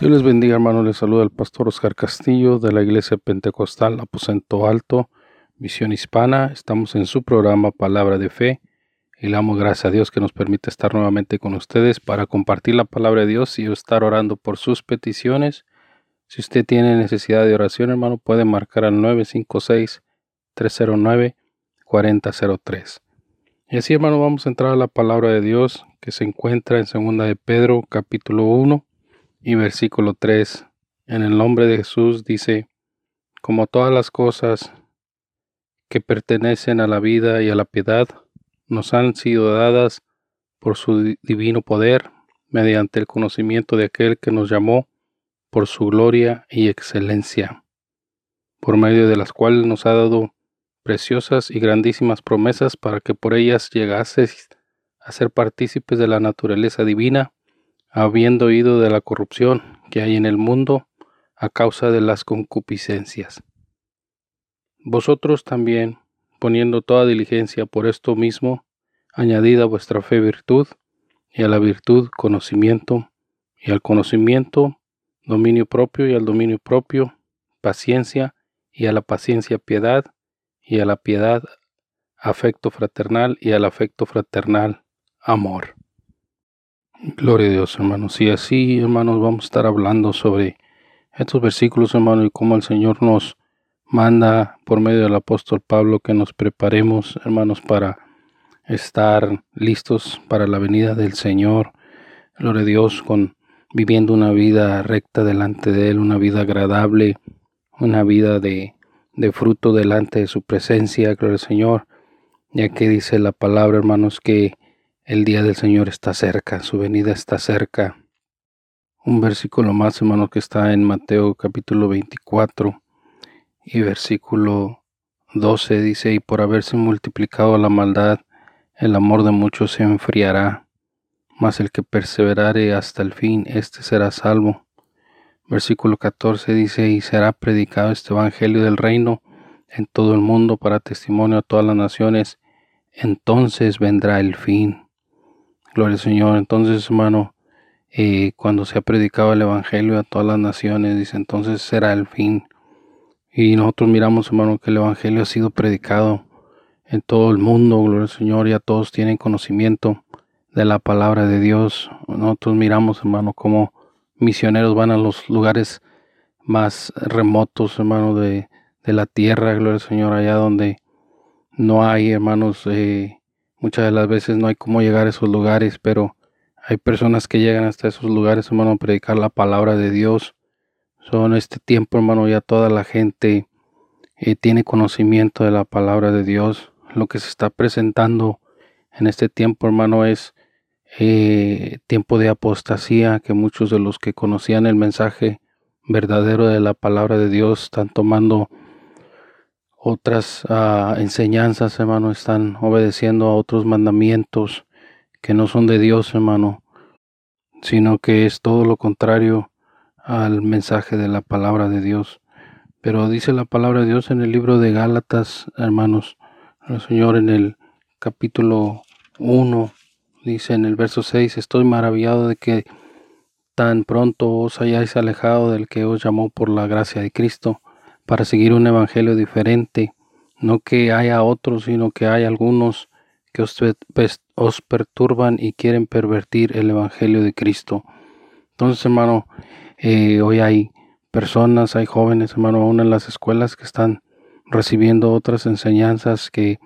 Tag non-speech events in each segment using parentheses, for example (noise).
Dios les bendiga, hermanos. Les saluda el pastor Oscar Castillo de la Iglesia Pentecostal Aposento Alto, Misión Hispana. Estamos en su programa Palabra de Fe y le damos gracias a Dios que nos permite estar nuevamente con ustedes para compartir la palabra de Dios y estar orando por sus peticiones. Si usted tiene necesidad de oración, hermano, puede marcar al 956-309-4003. Y así, hermano, vamos a entrar a la palabra de Dios que se encuentra en 2 de Pedro, capítulo 1 y versículo 3, en el nombre de Jesús dice, como todas las cosas que pertenecen a la vida y a la piedad, nos han sido dadas por su divino poder, mediante el conocimiento de aquel que nos llamó por su gloria y excelencia, por medio de las cuales nos ha dado preciosas y grandísimas promesas para que por ellas llegases a ser partícipes de la naturaleza divina, habiendo oído de la corrupción que hay en el mundo a causa de las concupiscencias. Vosotros también, poniendo toda diligencia por esto mismo, añadid a vuestra fe virtud, y a la virtud conocimiento, y al conocimiento dominio propio, y al dominio propio paciencia, y a la paciencia piedad, y a la piedad afecto fraternal, y al afecto fraternal amor. Gloria a Dios, hermanos. Y así, hermanos, vamos a estar hablando sobre estos versículos, hermanos, y cómo el Señor nos manda por medio del apóstol Pablo que nos preparemos, hermanos, para estar listos para la venida del Señor. Gloria a Dios, con viviendo una vida recta delante de Él, una vida agradable, una vida de, de fruto delante de su presencia, gloria al Señor, ya que dice la palabra, hermanos, que el día del Señor está cerca, su venida está cerca. Un versículo más, hermano, que está en Mateo capítulo 24 y versículo 12 dice, y por haberse multiplicado la maldad, el amor de muchos se enfriará, mas el que perseverare hasta el fin, éste será salvo. Versículo 14 dice, y será predicado este Evangelio del reino en todo el mundo para testimonio a todas las naciones, entonces vendrá el fin. Gloria al Señor. Entonces, hermano, eh, cuando se ha predicado el Evangelio a todas las naciones, dice, entonces será el fin. Y nosotros miramos, hermano, que el Evangelio ha sido predicado en todo el mundo, gloria al Señor, ya todos tienen conocimiento de la palabra de Dios. Nosotros miramos, hermano, cómo misioneros van a los lugares más remotos, hermano, de, de la tierra, gloria al Señor, allá donde no hay, hermanos, eh, Muchas de las veces no hay cómo llegar a esos lugares, pero hay personas que llegan hasta esos lugares, hermano, a predicar la palabra de Dios. Son este tiempo, hermano, ya toda la gente eh, tiene conocimiento de la palabra de Dios. Lo que se está presentando en este tiempo, hermano, es eh, tiempo de apostasía, que muchos de los que conocían el mensaje verdadero de la palabra de Dios están tomando otras ah, enseñanzas, hermano, están obedeciendo a otros mandamientos que no son de Dios, hermano, sino que es todo lo contrario al mensaje de la palabra de Dios. Pero dice la palabra de Dios en el libro de Gálatas, hermanos, el Señor en el capítulo 1, dice en el verso 6, estoy maravillado de que tan pronto os hayáis alejado del que os llamó por la gracia de Cristo para seguir un evangelio diferente, no que haya otros, sino que hay algunos que os, perturban y quieren pervertir el evangelio de Cristo. Entonces, hermano, eh, hoy hay personas, hay jóvenes, hermano, aún en las escuelas que están recibiendo otras enseñanzas que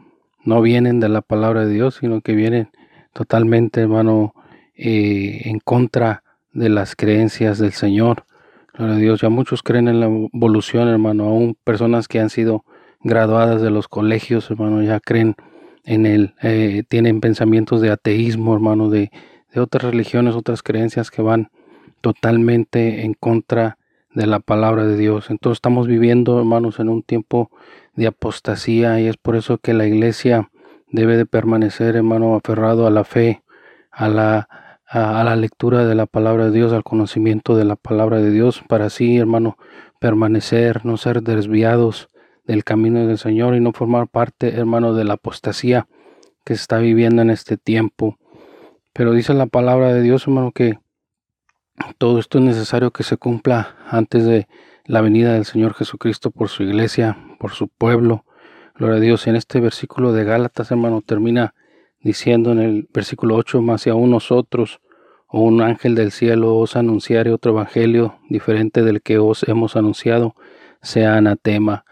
no vienen de la palabra de Dios, sino que vienen totalmente, hermano, eh, en contra de las creencias del Señor. Gloria Dios, ya muchos creen en la evolución, hermano, aún personas que han sido graduadas de los colegios, hermano, ya creen en él, eh, tienen pensamientos de ateísmo, hermano, de, de otras religiones, otras creencias que van totalmente en contra de la palabra de Dios. Entonces estamos viviendo, hermanos, en un tiempo de apostasía y es por eso que la iglesia debe de permanecer, hermano, aferrado a la fe, a la, a, la lectura de la palabra de Dios, al conocimiento de la palabra de Dios, para así, hermano, permanecer, no ser desviados del camino del Señor y no formar parte, hermano, de la apostasía que se está viviendo en este tiempo. Pero dice la palabra de Dios, hermano, que todo esto es necesario que se cumpla antes de la venida del Señor Jesucristo por su iglesia, por su pueblo. Gloria a Dios. En este versículo de Gálatas, hermano, termina diciendo en el versículo 8, más si aún nosotros o un ángel del cielo os anunciare otro evangelio diferente del que os hemos anunciado, sea anatema.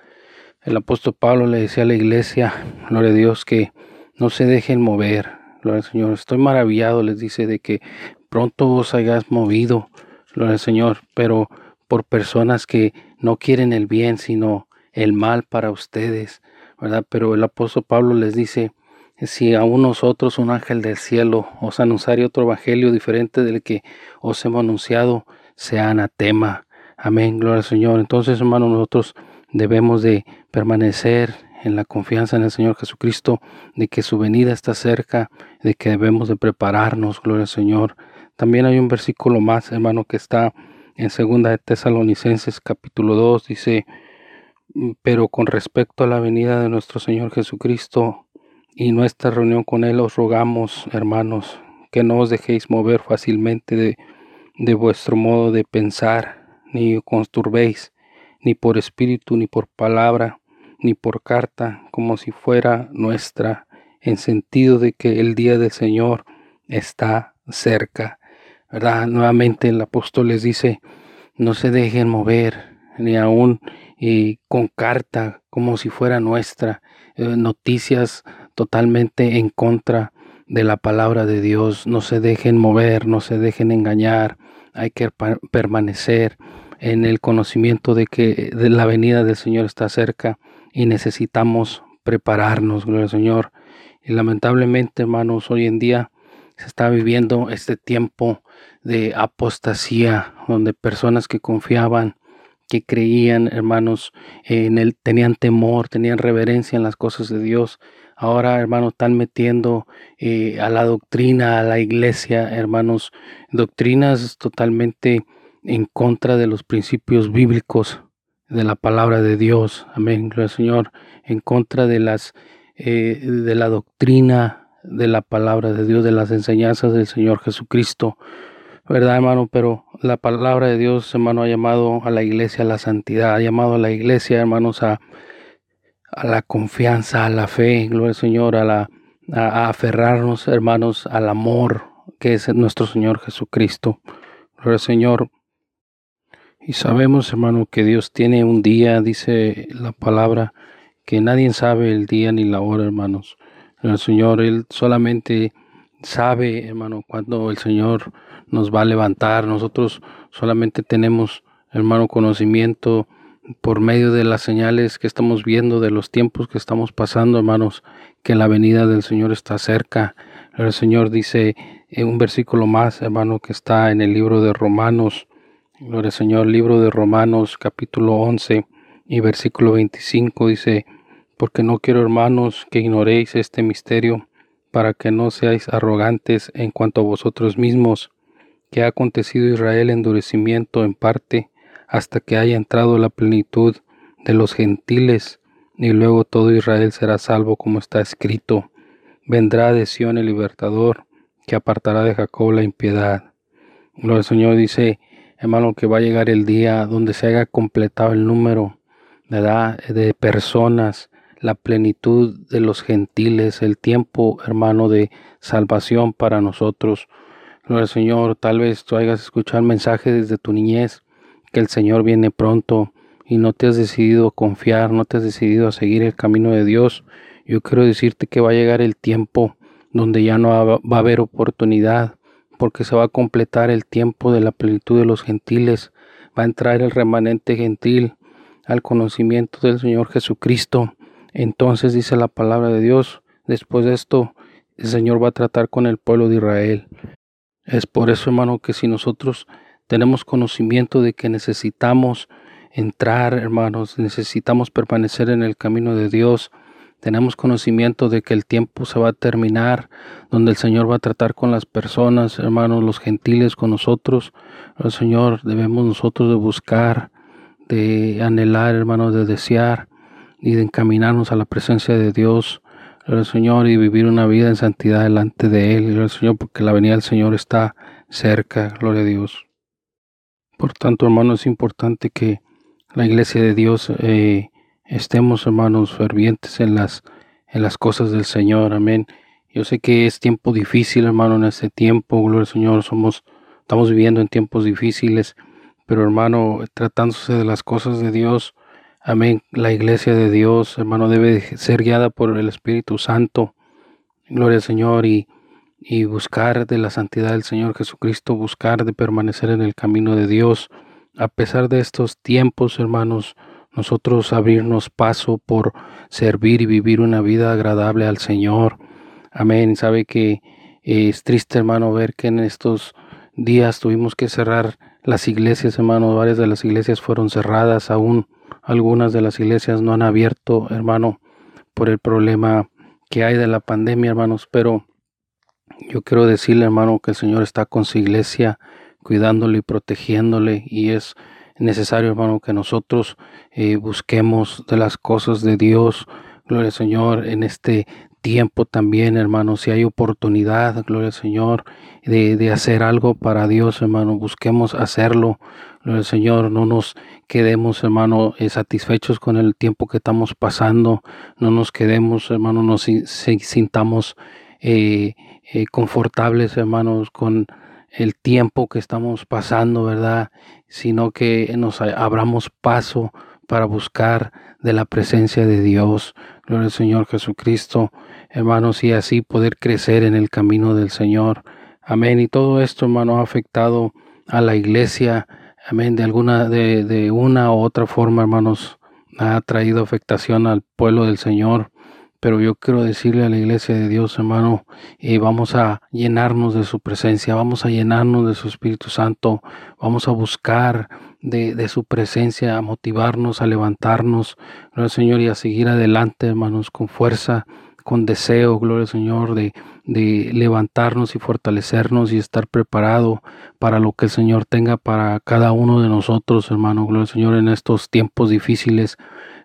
El apóstol Pablo le decía a la iglesia, gloria a Dios, que no se dejen mover. Gloria al Señor. Estoy maravillado, les dice, de que pronto os hayas movido, gloria al Señor, pero por personas que no quieren el bien, sino el mal para ustedes, ¿verdad? Pero el apóstol Pablo les dice, si aún nosotros, un ángel del cielo, os anunciare otro evangelio diferente del que os hemos anunciado, sea anatema. Amén, gloria al Señor. Entonces, hermanos, nosotros debemos de permanecer en la confianza en el Señor Jesucristo, de que su venida está cerca, de que debemos de prepararnos, gloria al Señor. También hay un versículo más, hermano, que está en segunda de Tesalonicenses capítulo 2, dice, pero con respecto a la venida de nuestro Señor Jesucristo, y nuestra reunión con Él os rogamos, hermanos, que no os dejéis mover fácilmente de, de vuestro modo de pensar, ni os turbéis, ni por espíritu, ni por palabra, ni por carta, como si fuera nuestra, en sentido de que el día del Señor está cerca. ¿Verdad? Nuevamente el apóstol les dice, no se dejen mover, ni aún y con carta, como si fuera nuestra, eh, noticias totalmente en contra de la palabra de Dios. No se dejen mover, no se dejen engañar. Hay que permanecer en el conocimiento de que la venida del Señor está cerca y necesitamos prepararnos, gloria al Señor. Y lamentablemente, hermanos, hoy en día se está viviendo este tiempo de apostasía, donde personas que confiaban que creían, hermanos, en tenían temor, tenían reverencia en las cosas de Dios. Ahora, hermanos, están metiendo eh, a la doctrina, a la iglesia, hermanos, doctrinas totalmente en contra de los principios bíblicos de la palabra de Dios. Amén, gloria al Señor, en contra de las eh, de la doctrina de la palabra de Dios, de las enseñanzas del Señor Jesucristo. ¿verdad, hermano? Pero la palabra de Dios, hermano, ha llamado a la iglesia a la santidad, ha llamado a la iglesia, hermanos, a, a la confianza, a la fe, gloria al Señor, a, la, a, aferrarnos, hermanos, al amor que es nuestro Señor Jesucristo. Gloria al Señor. Y sabemos, hermano, que Dios tiene un día, dice la palabra, que nadie sabe el día ni la hora, hermanos. El Señor, Él solamente sabe, hermano, cuando el Señor nos va a levantar. Nosotros solamente tenemos, hermano, conocimiento por medio de las señales que estamos viendo, de los tiempos que estamos pasando, hermanos, que la venida del Señor está cerca. El Señor dice en un versículo más, hermano, que está en el libro de Romanos, Gloria al Señor, libro de Romanos, capítulo 11 y versículo 25, dice, porque no quiero, hermanos, que ignoréis este misterio, para que no seáis arrogantes en cuanto a vosotros mismos, que ha acontecido Israel endurecimiento en parte hasta que haya entrado la plenitud de los gentiles, y luego todo Israel será salvo como está escrito. Vendrá de Sión el libertador, que apartará de Jacob la impiedad. Lo el Señor dice, hermano, que va a llegar el día donde se haya completado el número de personas, la plenitud de los gentiles, el tiempo, hermano, de salvación para nosotros. Gloria Señor, tal vez tú hayas escuchado el mensaje desde tu niñez, que el Señor viene pronto, y no te has decidido a confiar, no te has decidido a seguir el camino de Dios, yo quiero decirte que va a llegar el tiempo donde ya no va a haber oportunidad, porque se va a completar el tiempo de la plenitud de los gentiles, va a entrar el remanente gentil al conocimiento del Señor Jesucristo. Entonces dice la palabra de Dios, después de esto el Señor va a tratar con el pueblo de Israel. Es por eso, hermano, que si nosotros tenemos conocimiento de que necesitamos entrar, hermanos, necesitamos permanecer en el camino de Dios, tenemos conocimiento de que el tiempo se va a terminar, donde el Señor va a tratar con las personas, hermanos, los gentiles con nosotros. El Señor debemos nosotros de buscar, de anhelar, hermanos, de desear y de encaminarnos a la presencia de Dios, el Señor, y vivir una vida en santidad delante de Él, el Señor, porque la venida del Señor está cerca, gloria a Dios. Por tanto, hermanos, es importante que la iglesia de Dios eh, estemos, hermanos, fervientes en las, en las cosas del Señor. Amén. Yo sé que es tiempo difícil, hermano, en este tiempo, gloria al Señor, somos, estamos viviendo en tiempos difíciles, pero hermano, tratándose de las cosas de Dios, amén, la iglesia de Dios, hermano, debe ser guiada por el Espíritu Santo, gloria al Señor, y, y buscar de la santidad del Señor Jesucristo, buscar de permanecer en el camino de Dios, a pesar de estos tiempos, hermanos, nosotros abrirnos paso por servir y vivir una vida agradable al Señor. Amén. Sabe que es triste, hermano, ver que en estos días tuvimos que cerrar las iglesias, hermano. Varias de las iglesias fueron cerradas, aún algunas de las iglesias no han abierto, hermano, por el problema que hay de la pandemia, hermanos. Pero yo quiero decirle, hermano, que el Señor está con su iglesia, cuidándole y protegiéndole, y es necesario, hermano, que nosotros eh, busquemos de las cosas de Dios. Gloria al Señor, en este tiempo también, hermano, si hay oportunidad, gloria al Señor, de, de hacer algo para Dios, hermano, busquemos hacerlo. Gloria al Señor, no nos quedemos, hermano, eh, satisfechos con el tiempo que estamos pasando, no nos quedemos, hermano, nos sintamos eh, confortables, hermanos, con el tiempo que estamos pasando, ¿verdad? Sino que nos abramos paso para buscar de la presencia de Dios. Gloria al Señor Jesucristo, hermanos, y así poder crecer en el camino del Señor. Amén. Y todo esto, hermano, ha afectado a la iglesia. Amén. De alguna, de, de una u otra forma, hermanos, ha traído afectación al pueblo del Señor pero yo quiero decirle a la iglesia de Dios, hermano, y vamos a llenarnos de su presencia, vamos a llenarnos de su Espíritu Santo, vamos a buscar de, de su presencia, a motivarnos, a levantarnos, gloria Señor, y a seguir adelante, hermanos, con fuerza, con deseo, gloria al Señor, de, de levantarnos y fortalecernos y estar preparado para lo que el Señor tenga para cada uno de nosotros, hermano, gloria al Señor, en estos tiempos difíciles.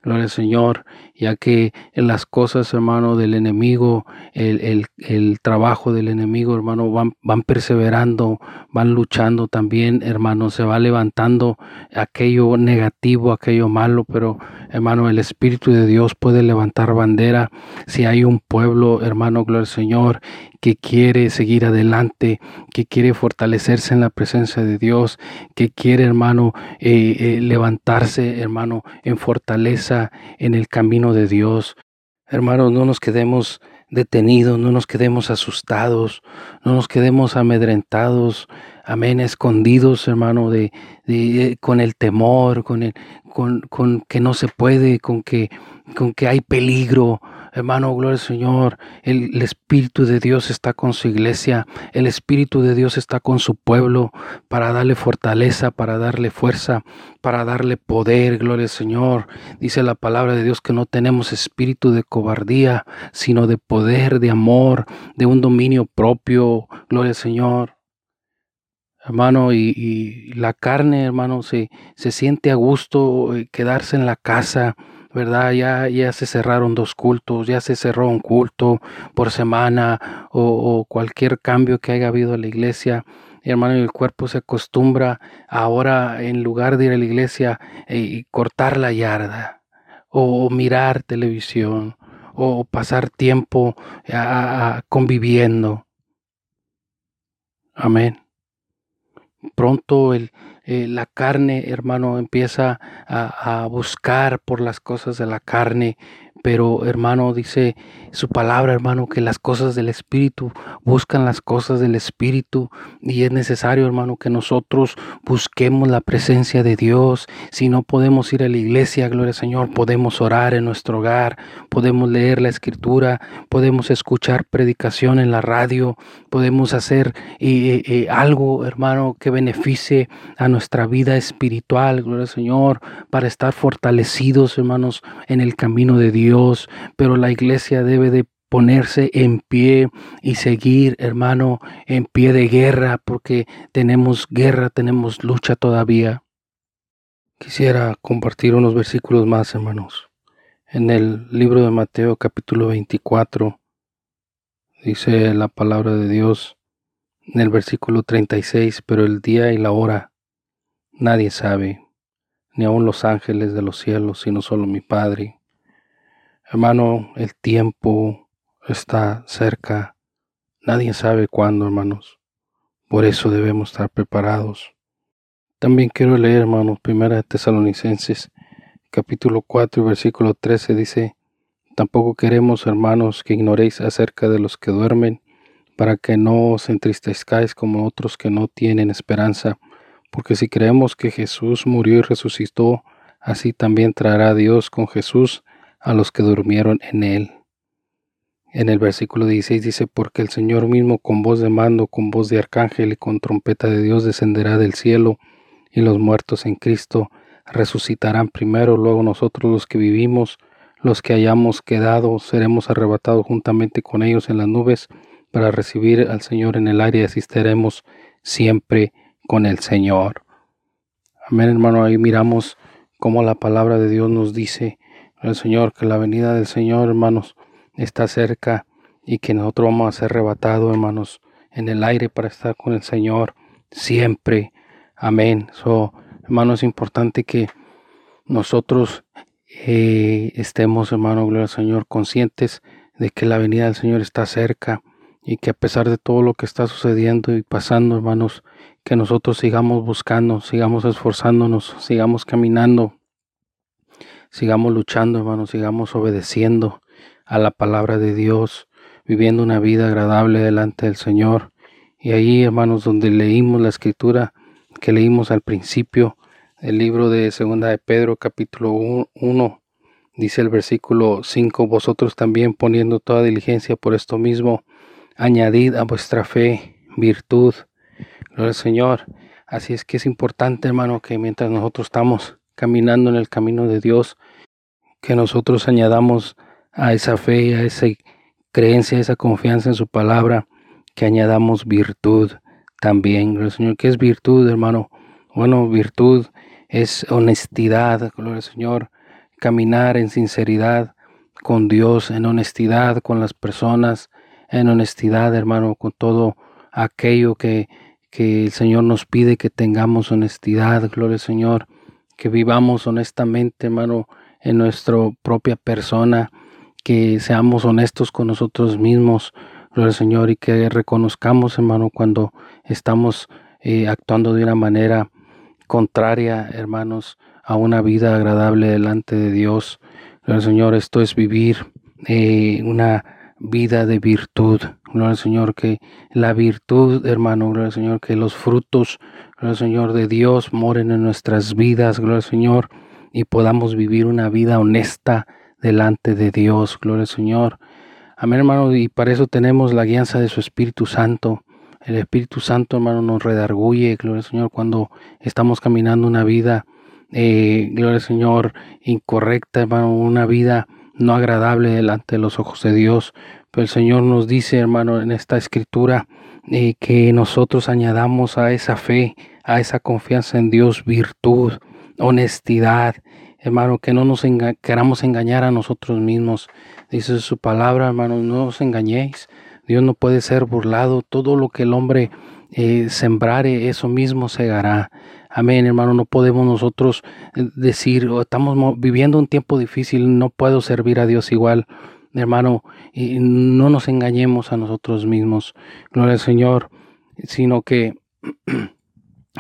Gloria al Señor, ya que las cosas, hermano, del enemigo, el, el, trabajo del enemigo, hermano, van, van perseverando, van luchando también, hermano, se va levantando aquello negativo, aquello malo, pero, hermano, el Espíritu de Dios puede levantar bandera. Si hay un pueblo, hermano, gloria al Señor, que quiere seguir adelante, que quiere fortalecerse en la presencia de Dios, que quiere, hermano, eh, eh, levantarse, hermano, en fortaleza en el camino de Dios. Hermanos, no nos quedemos detenidos, no nos quedemos asustados, no nos quedemos amedrentados, amén, escondidos, hermano, de, de con el temor, con el, con, con que no se puede, con que, con que hay peligro, Hermano, gloria al Señor. El, Espíritu de Dios está con su iglesia. El Espíritu de Dios está con su pueblo para darle fortaleza, para darle fuerza, para darle poder. Gloria al Señor. Dice la palabra de Dios que no tenemos espíritu de cobardía, sino de poder, de amor, de un dominio propio. Gloria al Señor hermano, y, la carne, hermano, se, se siente a gusto eh, quedarse en la casa, ¿verdad? Ya, ya se cerraron dos cultos, ya se cerró un culto por semana o, cualquier cambio que haya habido en la iglesia. hermano, el cuerpo se acostumbra ahora, en lugar de ir a la iglesia, eh, y cortar la yarda o, mirar televisión o pasar tiempo conviviendo. Amén. Pronto el, eh, la carne, hermano, empieza a, a buscar por las cosas de la carne, pero hermano, dice su palabra, hermano, que las cosas del Espíritu buscan las cosas del Espíritu y es necesario, hermano, que nosotros busquemos la presencia de Dios. Si no podemos ir a la iglesia, gloria al Señor, podemos orar en nuestro hogar, podemos leer la Escritura, podemos escuchar predicación en la radio, podemos hacer eh, eh, algo, hermano, que beneficie a nuestra vida espiritual, gloria al Señor, para estar fortalecidos, hermanos, en el camino de Dios. Dios, pero la iglesia debe de ponerse en pie y seguir, hermano, en pie de guerra, porque tenemos guerra, tenemos lucha todavía. Quisiera compartir unos versículos más, hermanos. En el libro de Mateo capítulo 24 dice la palabra de Dios en el versículo 36, pero el día y la hora nadie sabe, ni aun los ángeles de los cielos, sino solo mi Padre. Hermano, el tiempo está cerca. Nadie sabe cuándo, hermanos. Por eso debemos estar preparados. También quiero leer, hermanos, Primera Tesalonicenses, capítulo 4, versículo 13 dice, Tampoco queremos, hermanos, que ignoréis acerca de los que duermen, para que no os entristezcáis como otros que no tienen esperanza, porque si creemos que Jesús murió y resucitó, así también traerá Dios con Jesús a los que durmieron en él. En el versículo 16 dice, porque el Señor mismo con voz de mando, con voz de arcángel y con trompeta de Dios descenderá del cielo, y los muertos en Cristo resucitarán primero, luego nosotros los que vivimos, los que hayamos quedado, seremos arrebatados juntamente con ellos en las nubes para recibir al Señor en el aire y asistiremos siempre con el Señor. Amén, hermano, ahí miramos cómo la palabra de Dios nos dice el Señor, que la venida del Señor, hermanos, está cerca y que nosotros vamos a ser arrebatados, hermanos, en el aire para estar con el Señor siempre. Amén. So, hermanos, es importante que nosotros eh, estemos, hermano, gloria al Señor, conscientes de que la venida del Señor está cerca y que a pesar de todo lo que está sucediendo y pasando, hermanos, que nosotros sigamos buscando, sigamos esforzándonos, sigamos caminando Sigamos luchando, hermanos, sigamos obedeciendo a la palabra de Dios, viviendo una vida agradable delante del Señor. Y ahí, hermanos, donde leímos la escritura que leímos al principio, el libro de Segunda de Pedro, capítulo 1, dice el versículo 5, vosotros también poniendo toda diligencia por esto mismo, añadid a vuestra fe virtud. Gloria al Señor. Así es que es importante, hermano, que mientras nosotros estamos caminando en el camino de Dios, que nosotros añadamos a esa fe, a esa creencia, a esa confianza en su palabra, que añadamos virtud también. Señor, ¿qué es virtud, hermano? Bueno, virtud es honestidad, gloria al Señor, caminar en sinceridad con Dios, en honestidad con las personas, en honestidad, hermano, con todo aquello que, que el Señor nos pide que tengamos honestidad, gloria al Señor que vivamos honestamente, hermano, en nuestra propia persona, que seamos honestos con nosotros mismos, gloria al Señor, y que reconozcamos, hermano, cuando estamos eh, actuando de una manera contraria, hermanos, a una vida agradable delante de Dios. Gloria al Señor, esto es vivir eh, una vida de virtud. Gloria al Señor, que la virtud, hermano, gloria al Señor, que los frutos Gloria al Señor de Dios, moren en nuestras vidas, gloria al Señor, y podamos vivir una vida honesta delante de Dios, gloria al Señor. Amén, hermano, y para eso tenemos la guianza de su Espíritu Santo. El Espíritu Santo, hermano, nos redarguye, gloria al Señor, cuando estamos caminando una vida, eh, gloria al Señor, incorrecta, hermano, una vida no agradable delante de los ojos de Dios. Pero el Señor nos dice, hermano, en esta escritura, eh, que nosotros añadamos a esa fe, a esa confianza en Dios, virtud, honestidad, hermano, que no nos queramos engañar a nosotros mismos. Dice su palabra, hermano, no os engañéis. Dios no puede ser burlado. Todo lo que el hombre eh, sembrare, eso mismo segará. Amén, hermano. No podemos nosotros eh, decir, oh, estamos viviendo un tiempo difícil, no puedo servir a Dios igual. Hermano, y no nos engañemos a nosotros mismos. Gloria al Señor, sino que (clears throat)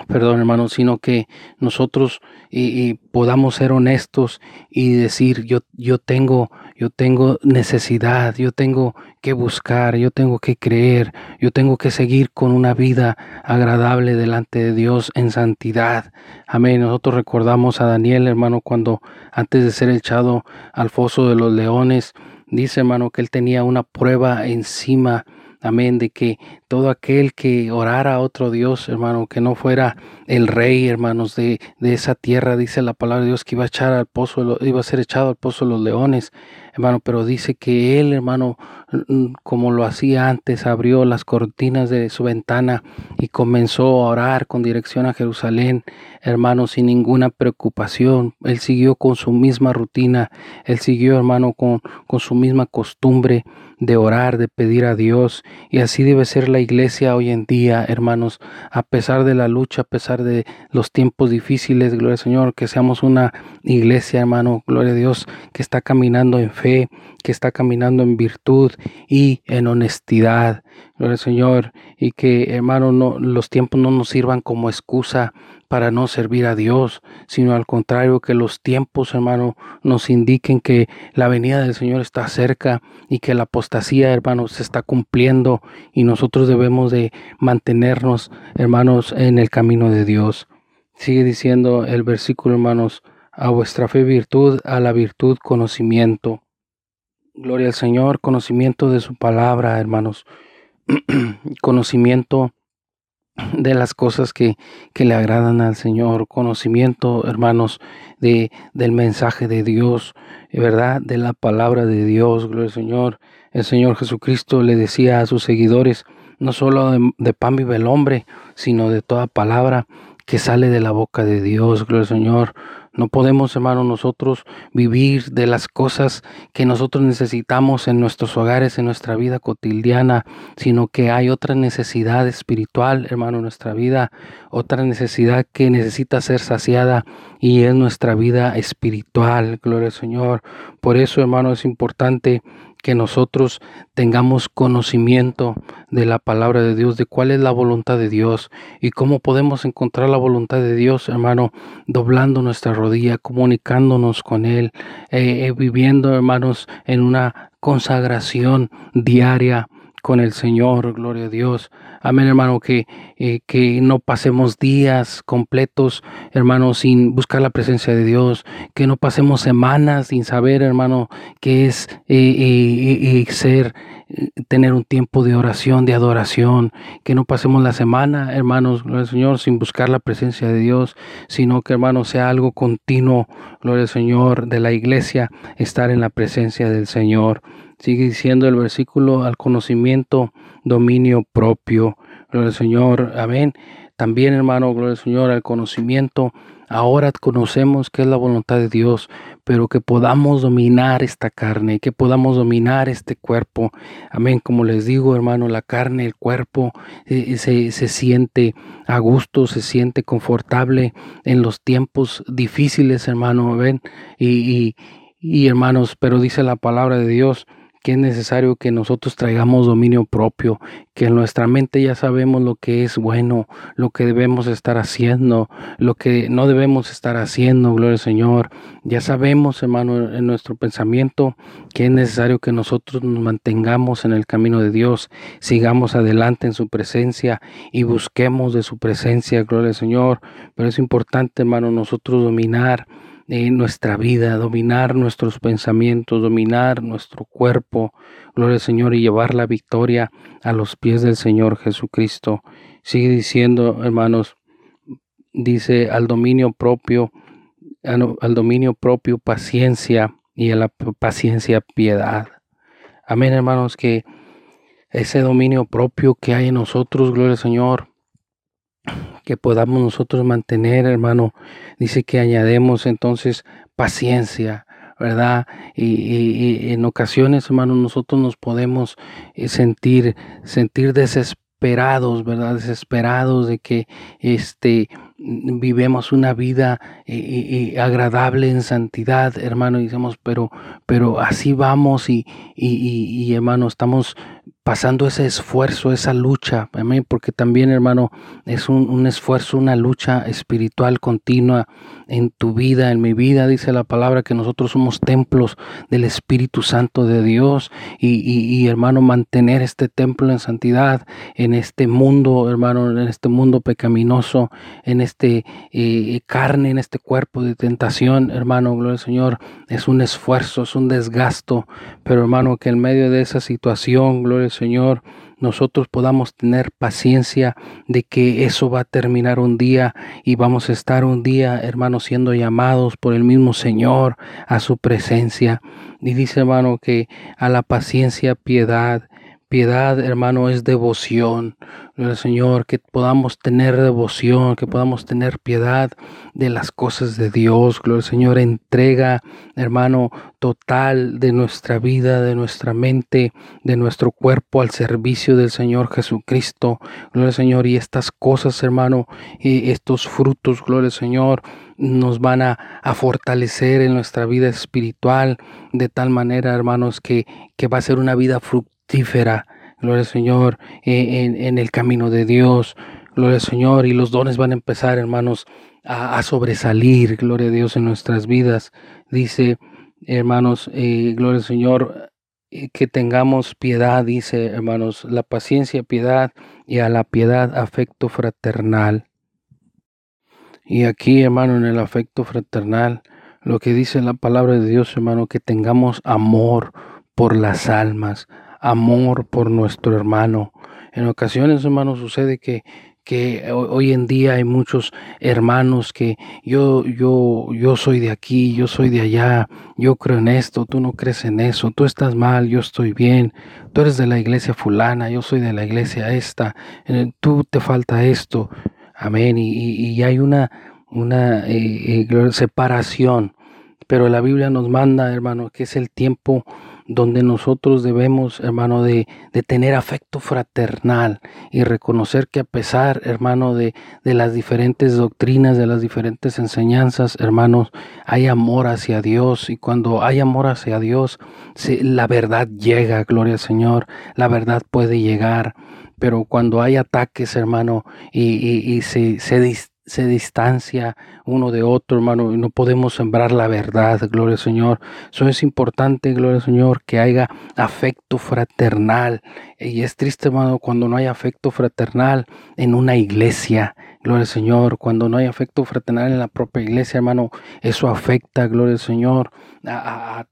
perdón hermano, sino que nosotros y, podamos ser honestos y decir yo, yo tengo, yo tengo necesidad, yo tengo que buscar, yo tengo que creer, yo tengo que seguir con una vida agradable delante de Dios en santidad. Amén. Nosotros recordamos a Daniel, hermano, cuando antes de ser echado al foso de los leones, dice hermano que él tenía una prueba encima Amén, de que todo aquel que orara a otro Dios, hermano, que no fuera el rey, hermanos, de, de esa tierra, dice la palabra de Dios que iba a echar al pozo, iba a ser echado al pozo de los leones, hermano, pero dice que él, hermano, como lo hacía antes, abrió las cortinas de su ventana y comenzó a orar con dirección a Jerusalén, hermano, sin ninguna preocupación. Él siguió con su misma rutina, él siguió, hermano, con, con su misma costumbre de orar, de pedir a Dios. Y así debe ser la iglesia hoy en día, hermanos, a pesar de la lucha, a pesar de los tiempos difíciles, gloria al Señor, que seamos una iglesia, hermano, gloria a Dios, que está caminando en fe, que está caminando en virtud y en honestidad, gloria al Señor, y que, hermano, no, los tiempos no nos sirvan como excusa para no servir a Dios, sino al contrario, que los tiempos, hermano, nos indiquen que la venida del Señor está cerca y que la apostasía, hermano, se está cumpliendo y nosotros debemos de mantenernos, hermanos, en el camino de Dios. Sigue diciendo el versículo, hermanos, a vuestra fe virtud, a la virtud conocimiento. Gloria al Señor, conocimiento de su palabra, hermanos. (clears throat) conocimiento de las cosas que, que, le agradan al Señor, conocimiento, hermanos, de, del mensaje de Dios, ¿verdad? De la palabra de Dios, gloria al Señor. El Señor Jesucristo le decía a sus seguidores, no solo de, de pan vive el hombre, sino de toda palabra que sale de la boca de Dios, gloria al Señor. No podemos, hermano, nosotros vivir de las cosas que nosotros necesitamos en nuestros hogares, en nuestra vida cotidiana, sino que hay otra necesidad espiritual, hermano, en nuestra vida, otra necesidad que necesita ser saciada y es nuestra vida espiritual, gloria al Señor. Por eso, hermano, es importante que nosotros tengamos conocimiento de la palabra de Dios, de cuál es la voluntad de Dios y cómo podemos encontrar la voluntad de Dios, hermano, doblando nuestra rodilla, comunicándonos con Él, eh, eh, viviendo, hermanos, en una consagración diaria con el Señor, gloria a Dios. Amén, hermano, que, eh, que no pasemos días completos, hermano, sin buscar la presencia de Dios, que no pasemos semanas sin saber, hermano, qué es eh, eh, ser, tener un tiempo de oración, de adoración, que no pasemos la semana, hermanos, gloria al Señor, sin buscar la presencia de Dios, sino que, hermano, sea algo continuo, gloria al Señor, de la iglesia, estar en la presencia del Señor. Sigue diciendo el versículo al conocimiento, dominio propio. Gloria al Señor. Amén. También, hermano, gloria al Señor, al conocimiento. Ahora conocemos que es la voluntad de Dios, pero que podamos dominar esta carne, que podamos dominar este cuerpo. Amén. Como les digo, hermano, la carne, el cuerpo eh, se, se, siente a gusto, se siente confortable en los tiempos difíciles, hermano. Y, y, y hermanos, pero dice la palabra de Dios que es necesario que nosotros traigamos dominio propio, que en nuestra mente ya sabemos lo que es bueno, lo que debemos estar haciendo, lo que no debemos estar haciendo, gloria al Señor. Ya sabemos, hermano, en nuestro pensamiento que es necesario que nosotros nos mantengamos en el camino de Dios, sigamos adelante en su presencia y busquemos de su presencia, gloria al Señor. Pero es importante, hermano, nosotros dominar nuestra vida, dominar nuestros pensamientos, dominar nuestro cuerpo, gloria al Señor, y llevar la victoria a los pies del Señor Jesucristo. Sigue diciendo, hermanos, dice al dominio propio, al dominio propio paciencia y a la paciencia piedad. Amén, hermanos, que ese dominio propio que hay en nosotros, gloria al Señor, que podamos nosotros mantener, hermano. Dice que añademos entonces paciencia, ¿verdad? Y, en ocasiones, hermano, nosotros nos podemos eh, sentir, sentir desesperados, ¿verdad? Desesperados de que este vivemos una vida eh, agradable en santidad, hermano, y decimos, pero, pero así vamos y, y hermano, estamos pasando ese esfuerzo, esa lucha, amén, porque también, hermano, es un, esfuerzo, una lucha espiritual continua en tu vida, en mi vida, dice la palabra que nosotros somos templos del Espíritu Santo de Dios y, hermano, mantener este templo en santidad, en este mundo, hermano, en este mundo pecaminoso, en este eh, carne, en este cuerpo de tentación, hermano, gloria al Señor, es un esfuerzo, es un desgasto, pero hermano, que en medio de esa situación, gloria Señor, nosotros podamos tener paciencia de que eso va a terminar un día y vamos a estar un día, hermanos, siendo llamados por el mismo Señor a su presencia. Y dice, hermano, que a la paciencia piedad Piedad, hermano, es devoción. Gloria Señor, que podamos tener devoción, que podamos tener piedad de las cosas de Dios. Gloria Señor, entrega, hermano, total de nuestra vida, de nuestra mente, de nuestro cuerpo al servicio del Señor Jesucristo. Gloria Señor, y estas cosas, hermano, y estos frutos, gloria Señor, nos van a, fortalecer en nuestra vida espiritual de tal manera, hermanos, que, que va a ser una vida fructífera gloria al Señor, en, el camino de Dios, gloria al Señor, y los dones van a empezar, hermanos, a, sobresalir, gloria a Dios, en nuestras vidas. Dice, hermanos, eh, gloria al Señor, eh, que tengamos piedad, dice, hermanos, la paciencia, piedad, y a la piedad, afecto fraternal. Y aquí, hermano, en el afecto fraternal, lo que dice la palabra de Dios, hermano, que tengamos amor por las almas, amor por nuestro hermano. En ocasiones, hermano, sucede que que hoy en día hay muchos hermanos que yo yo yo soy de aquí, yo soy de allá, yo creo en esto, tú no crees en eso, tú estás mal, yo estoy bien, tú eres de la iglesia fulana, yo soy de la iglesia esta, tú te falta esto, amén, y, hay una una eh, eh, separación, pero la Biblia nos manda, hermano, que es el tiempo donde nosotros debemos, hermano, de, tener afecto fraternal y reconocer que a pesar, hermano, de, de, las diferentes doctrinas, de las diferentes enseñanzas, hermanos, hay amor hacia Dios y cuando hay amor hacia Dios, la verdad llega, gloria al Señor, la verdad puede llegar. Pero cuando hay ataques, hermano, y, y, se, se, se distancia uno de otro, hermano, y no podemos sembrar la verdad, gloria al Señor. Eso es importante, gloria al Señor, que haya afecto fraternal. Y es triste, hermano, cuando no hay afecto fraternal en una iglesia. Gloria al Señor, cuando no hay afecto fraternal en la propia iglesia, hermano, eso afecta, gloria al Señor, a,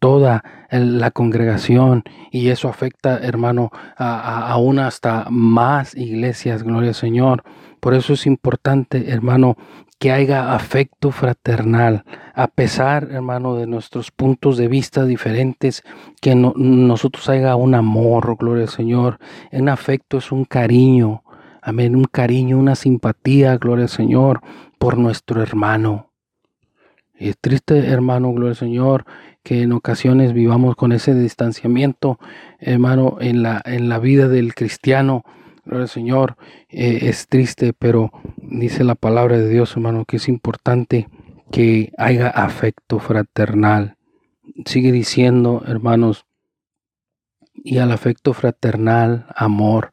toda la congregación y eso afecta, hermano, a, aún hasta más iglesias, gloria al Señor. Por eso es importante, hermano, que haya afecto fraternal, a pesar, hermano, de nuestros puntos de vista diferentes, que nosotros haya un amor, gloria al Señor. Un afecto es un cariño, amén, un cariño, una simpatía, gloria al Señor, por nuestro hermano. Y es triste, hermano, gloria al Señor, que en ocasiones vivamos con ese distanciamiento, hermano, en la, en la vida del cristiano Señor, eh, es triste, pero dice la palabra de Dios, hermano, que es importante que haya afecto fraternal. Sigue diciendo, hermanos, y al afecto fraternal, amor,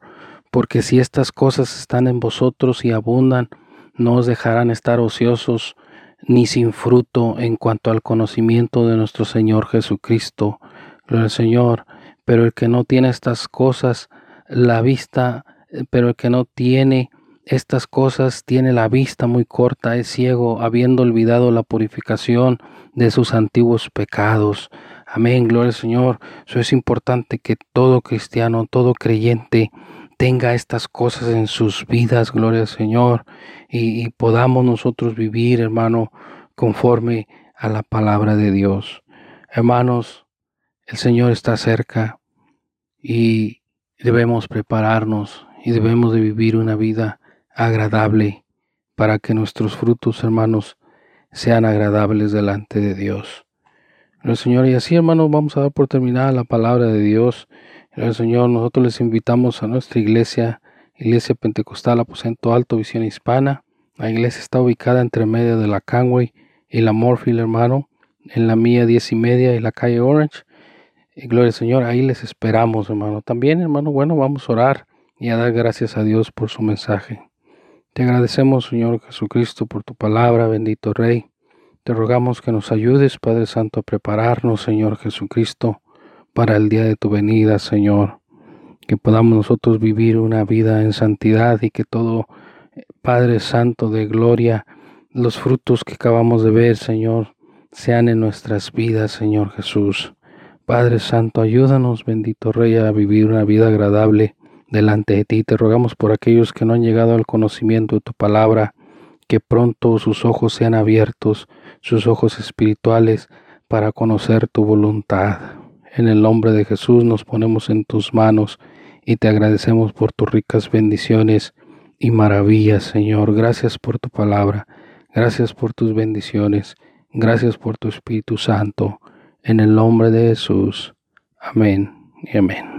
porque si estas cosas están en vosotros y abundan, no os dejarán estar ociosos ni sin fruto en cuanto al conocimiento de nuestro Señor Jesucristo. Gloria al Señor, pero el que no tiene estas cosas, la vista eh, pero el que no tiene estas cosas tiene la vista muy corta, es ciego, habiendo olvidado la purificación de sus antiguos pecados. Amén, gloria al Señor. Eso es importante que todo cristiano, todo creyente tenga estas cosas en sus vidas, gloria al Señor, y, podamos nosotros vivir, hermano, conforme a la palabra de Dios. Hermanos, el Señor está cerca y debemos prepararnos y debemos de vivir una vida agradable para que nuestros frutos, hermanos, sean agradables delante de Dios. El Señor, y así, hermanos, vamos a dar por terminada la palabra de Dios. El Señor, nosotros les invitamos a nuestra iglesia, Iglesia Pentecostal Aposento Alto Visión Hispana. La iglesia está ubicada entre medio de la Canway y la Morfield, hermano, en la mía diez y media y la calle Orange. Y gloria al Señor, ahí les esperamos, hermano. También, hermano, bueno, vamos a orar y a dar gracias a Dios por su mensaje. Te agradecemos, Señor Jesucristo, por tu palabra, bendito Rey. Te rogamos que nos ayudes, Padre Santo, a prepararnos, Señor Jesucristo, para el día de tu venida, Señor. Que podamos nosotros vivir una vida en santidad y que todo, eh, Padre Santo de gloria, los frutos que acabamos de ver, Señor, sean en nuestras vidas, Señor Jesús. Padre Santo, ayúdanos, bendito Rey, a vivir una vida agradable delante de ti. Te rogamos por aquellos que no han llegado al conocimiento de tu palabra, que pronto sus ojos sean abiertos, sus ojos espirituales, para conocer tu voluntad. En el nombre de Jesús nos ponemos en tus manos y te agradecemos por tus ricas bendiciones y maravillas, Señor. Gracias por tu palabra, gracias por tus bendiciones, gracias por tu Espíritu Santo. En el nombre de Jesús. Amén y amén.